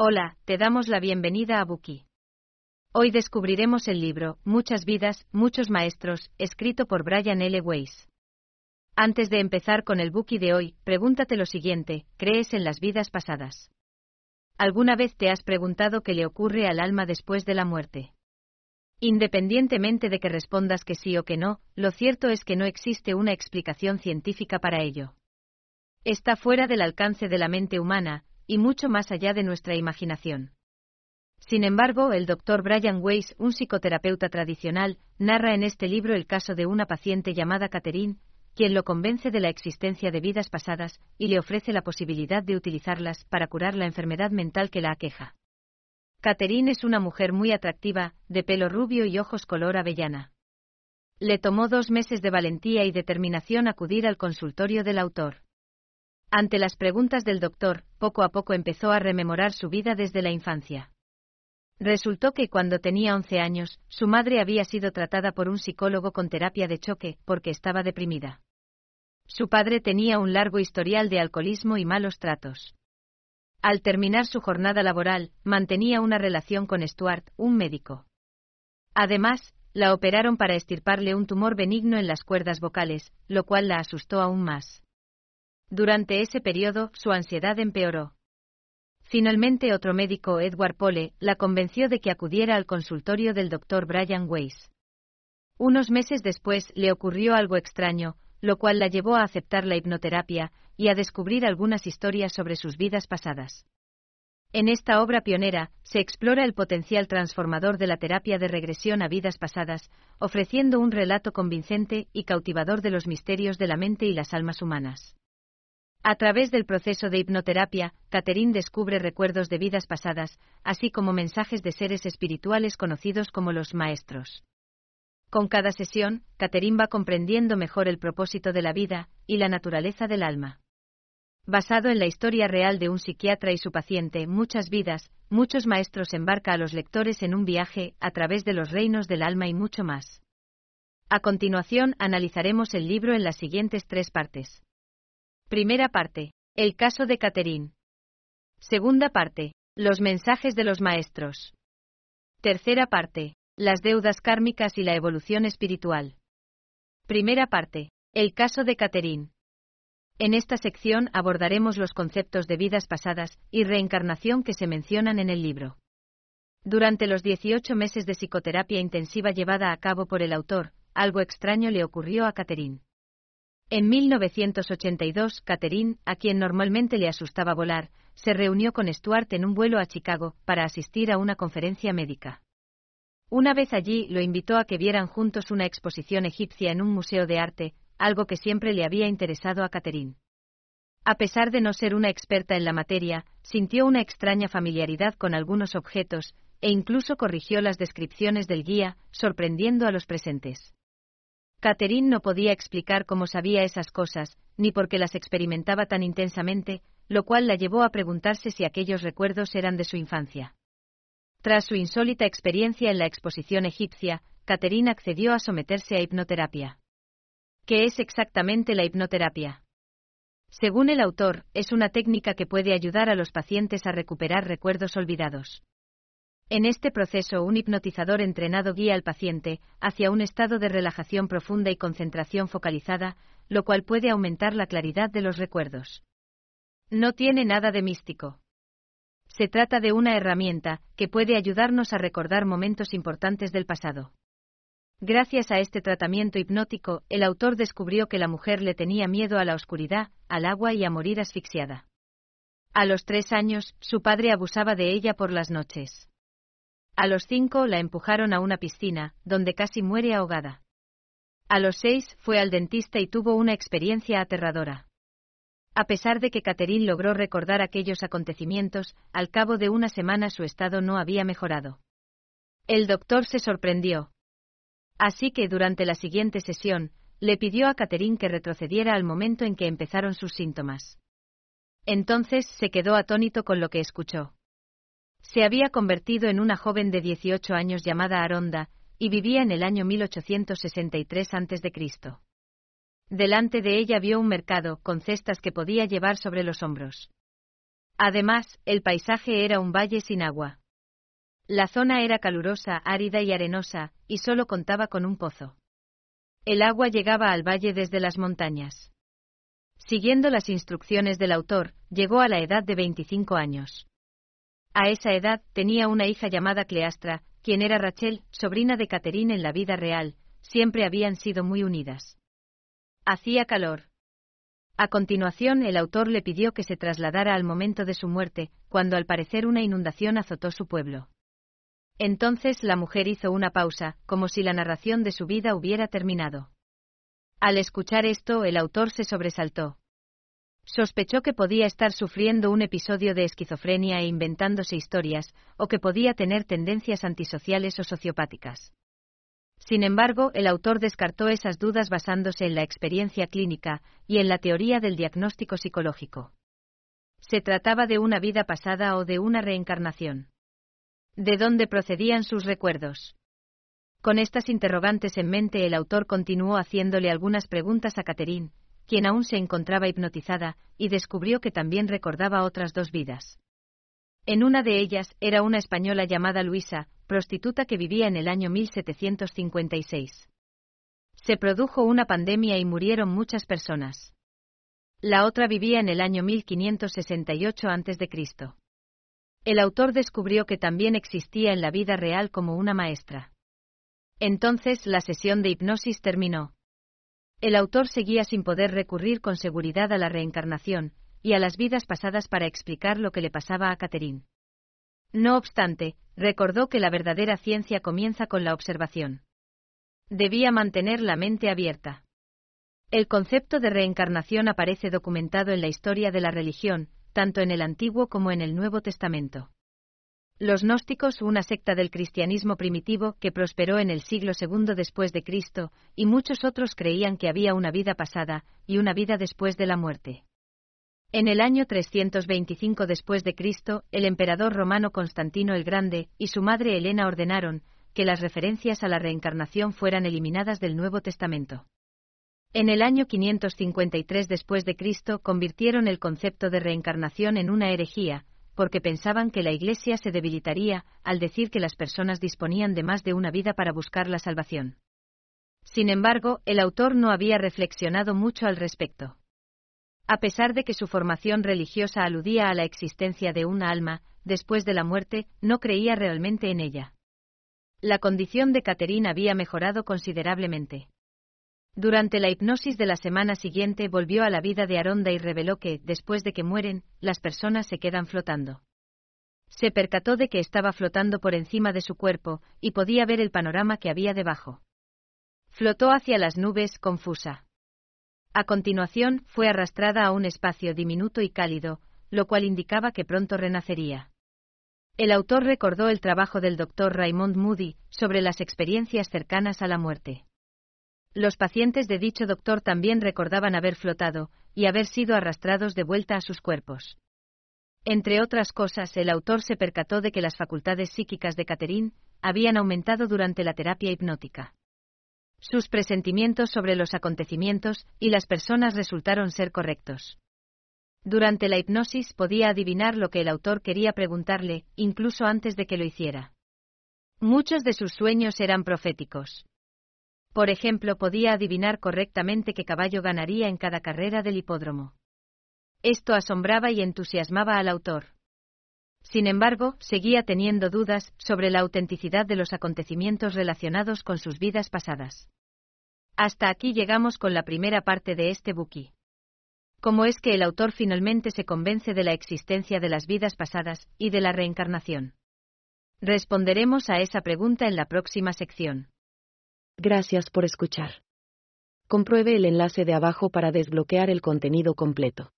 Hola, te damos la bienvenida a Buki. Hoy descubriremos el libro Muchas vidas, muchos maestros, escrito por Brian L. Weiss. Antes de empezar con el Buki de hoy, pregúntate lo siguiente, ¿crees en las vidas pasadas? ¿Alguna vez te has preguntado qué le ocurre al alma después de la muerte? Independientemente de que respondas que sí o que no, lo cierto es que no existe una explicación científica para ello. Está fuera del alcance de la mente humana, y mucho más allá de nuestra imaginación. Sin embargo, el doctor Brian Weiss, un psicoterapeuta tradicional, narra en este libro el caso de una paciente llamada Catherine, quien lo convence de la existencia de vidas pasadas y le ofrece la posibilidad de utilizarlas para curar la enfermedad mental que la aqueja. Catherine es una mujer muy atractiva, de pelo rubio y ojos color avellana. Le tomó dos meses de valentía y determinación acudir al consultorio del autor. Ante las preguntas del doctor, poco a poco empezó a rememorar su vida desde la infancia. Resultó que cuando tenía 11 años, su madre había sido tratada por un psicólogo con terapia de choque, porque estaba deprimida. Su padre tenía un largo historial de alcoholismo y malos tratos. Al terminar su jornada laboral, mantenía una relación con Stuart, un médico. Además, la operaron para estirparle un tumor benigno en las cuerdas vocales, lo cual la asustó aún más. Durante ese periodo, su ansiedad empeoró. Finalmente, otro médico, Edward Pole, la convenció de que acudiera al consultorio del doctor Brian Weiss. Unos meses después le ocurrió algo extraño, lo cual la llevó a aceptar la hipnoterapia y a descubrir algunas historias sobre sus vidas pasadas. En esta obra pionera, se explora el potencial transformador de la terapia de regresión a vidas pasadas, ofreciendo un relato convincente y cautivador de los misterios de la mente y las almas humanas. A través del proceso de hipnoterapia, Catherine descubre recuerdos de vidas pasadas, así como mensajes de seres espirituales conocidos como los maestros. Con cada sesión, Catherine va comprendiendo mejor el propósito de la vida y la naturaleza del alma. Basado en la historia real de un psiquiatra y su paciente, Muchas vidas, muchos maestros embarca a los lectores en un viaje a través de los reinos del alma y mucho más. A continuación, analizaremos el libro en las siguientes tres partes. Primera parte. El caso de Catherine. Segunda parte. Los mensajes de los maestros. Tercera parte. Las deudas kármicas y la evolución espiritual. Primera parte. El caso de Catherine. En esta sección abordaremos los conceptos de vidas pasadas y reencarnación que se mencionan en el libro. Durante los 18 meses de psicoterapia intensiva llevada a cabo por el autor, algo extraño le ocurrió a Catherine. En 1982, Catherine, a quien normalmente le asustaba volar, se reunió con Stuart en un vuelo a Chicago para asistir a una conferencia médica. Una vez allí lo invitó a que vieran juntos una exposición egipcia en un museo de arte, algo que siempre le había interesado a Catherine. A pesar de no ser una experta en la materia, sintió una extraña familiaridad con algunos objetos, e incluso corrigió las descripciones del guía, sorprendiendo a los presentes. Catherine no podía explicar cómo sabía esas cosas, ni por qué las experimentaba tan intensamente, lo cual la llevó a preguntarse si aquellos recuerdos eran de su infancia. Tras su insólita experiencia en la exposición egipcia, Catherine accedió a someterse a hipnoterapia. ¿Qué es exactamente la hipnoterapia? Según el autor, es una técnica que puede ayudar a los pacientes a recuperar recuerdos olvidados. En este proceso, un hipnotizador entrenado guía al paciente hacia un estado de relajación profunda y concentración focalizada, lo cual puede aumentar la claridad de los recuerdos. No tiene nada de místico. Se trata de una herramienta que puede ayudarnos a recordar momentos importantes del pasado. Gracias a este tratamiento hipnótico, el autor descubrió que la mujer le tenía miedo a la oscuridad, al agua y a morir asfixiada. A los tres años, su padre abusaba de ella por las noches. A los cinco la empujaron a una piscina, donde casi muere ahogada. A los seis fue al dentista y tuvo una experiencia aterradora. A pesar de que Catherine logró recordar aquellos acontecimientos, al cabo de una semana su estado no había mejorado. El doctor se sorprendió. Así que durante la siguiente sesión, le pidió a Catherine que retrocediera al momento en que empezaron sus síntomas. Entonces se quedó atónito con lo que escuchó. Se había convertido en una joven de 18 años llamada Aronda, y vivía en el año 1863 a.C. Delante de ella vio un mercado, con cestas que podía llevar sobre los hombros. Además, el paisaje era un valle sin agua. La zona era calurosa, árida y arenosa, y solo contaba con un pozo. El agua llegaba al valle desde las montañas. Siguiendo las instrucciones del autor, llegó a la edad de 25 años. A esa edad tenía una hija llamada Cleastra, quien era Rachel, sobrina de Caterine en la vida real, siempre habían sido muy unidas. Hacía calor. A continuación, el autor le pidió que se trasladara al momento de su muerte, cuando al parecer una inundación azotó su pueblo. Entonces la mujer hizo una pausa, como si la narración de su vida hubiera terminado. Al escuchar esto, el autor se sobresaltó. Sospechó que podía estar sufriendo un episodio de esquizofrenia e inventándose historias, o que podía tener tendencias antisociales o sociopáticas. Sin embargo, el autor descartó esas dudas basándose en la experiencia clínica y en la teoría del diagnóstico psicológico. Se trataba de una vida pasada o de una reencarnación. ¿De dónde procedían sus recuerdos? Con estas interrogantes en mente, el autor continuó haciéndole algunas preguntas a Catherine, quien aún se encontraba hipnotizada, y descubrió que también recordaba otras dos vidas. En una de ellas era una española llamada Luisa, prostituta que vivía en el año 1756. Se produjo una pandemia y murieron muchas personas. La otra vivía en el año 1568 a.C. El autor descubrió que también existía en la vida real como una maestra. Entonces la sesión de hipnosis terminó. El autor seguía sin poder recurrir con seguridad a la reencarnación y a las vidas pasadas para explicar lo que le pasaba a Catherine. No obstante, recordó que la verdadera ciencia comienza con la observación. Debía mantener la mente abierta. El concepto de reencarnación aparece documentado en la historia de la religión, tanto en el Antiguo como en el Nuevo Testamento. Los gnósticos, una secta del cristianismo primitivo que prosperó en el siglo II después de Cristo, y muchos otros creían que había una vida pasada y una vida después de la muerte. En el año 325 después de Cristo, el emperador romano Constantino el Grande y su madre Helena ordenaron que las referencias a la reencarnación fueran eliminadas del Nuevo Testamento. En el año 553 después de Cristo convirtieron el concepto de reencarnación en una herejía, porque pensaban que la Iglesia se debilitaría al decir que las personas disponían de más de una vida para buscar la salvación. Sin embargo, el autor no había reflexionado mucho al respecto. A pesar de que su formación religiosa aludía a la existencia de una alma, después de la muerte, no creía realmente en ella. La condición de Caterine había mejorado considerablemente. Durante la hipnosis de la semana siguiente volvió a la vida de Aronda y reveló que, después de que mueren, las personas se quedan flotando. Se percató de que estaba flotando por encima de su cuerpo, y podía ver el panorama que había debajo. Flotó hacia las nubes, confusa. A continuación, fue arrastrada a un espacio diminuto y cálido, lo cual indicaba que pronto renacería. El autor recordó el trabajo del doctor Raymond Moody sobre las experiencias cercanas a la muerte. Los pacientes de dicho doctor también recordaban haber flotado y haber sido arrastrados de vuelta a sus cuerpos. Entre otras cosas, el autor se percató de que las facultades psíquicas de Catherine habían aumentado durante la terapia hipnótica. Sus presentimientos sobre los acontecimientos y las personas resultaron ser correctos. Durante la hipnosis podía adivinar lo que el autor quería preguntarle, incluso antes de que lo hiciera. Muchos de sus sueños eran proféticos. Por ejemplo, podía adivinar correctamente qué caballo ganaría en cada carrera del hipódromo. Esto asombraba y entusiasmaba al autor. Sin embargo, seguía teniendo dudas sobre la autenticidad de los acontecimientos relacionados con sus vidas pasadas. Hasta aquí llegamos con la primera parte de este buki. ¿Cómo es que el autor finalmente se convence de la existencia de las vidas pasadas y de la reencarnación? Responderemos a esa pregunta en la próxima sección. Gracias por escuchar. Compruebe el enlace de abajo para desbloquear el contenido completo.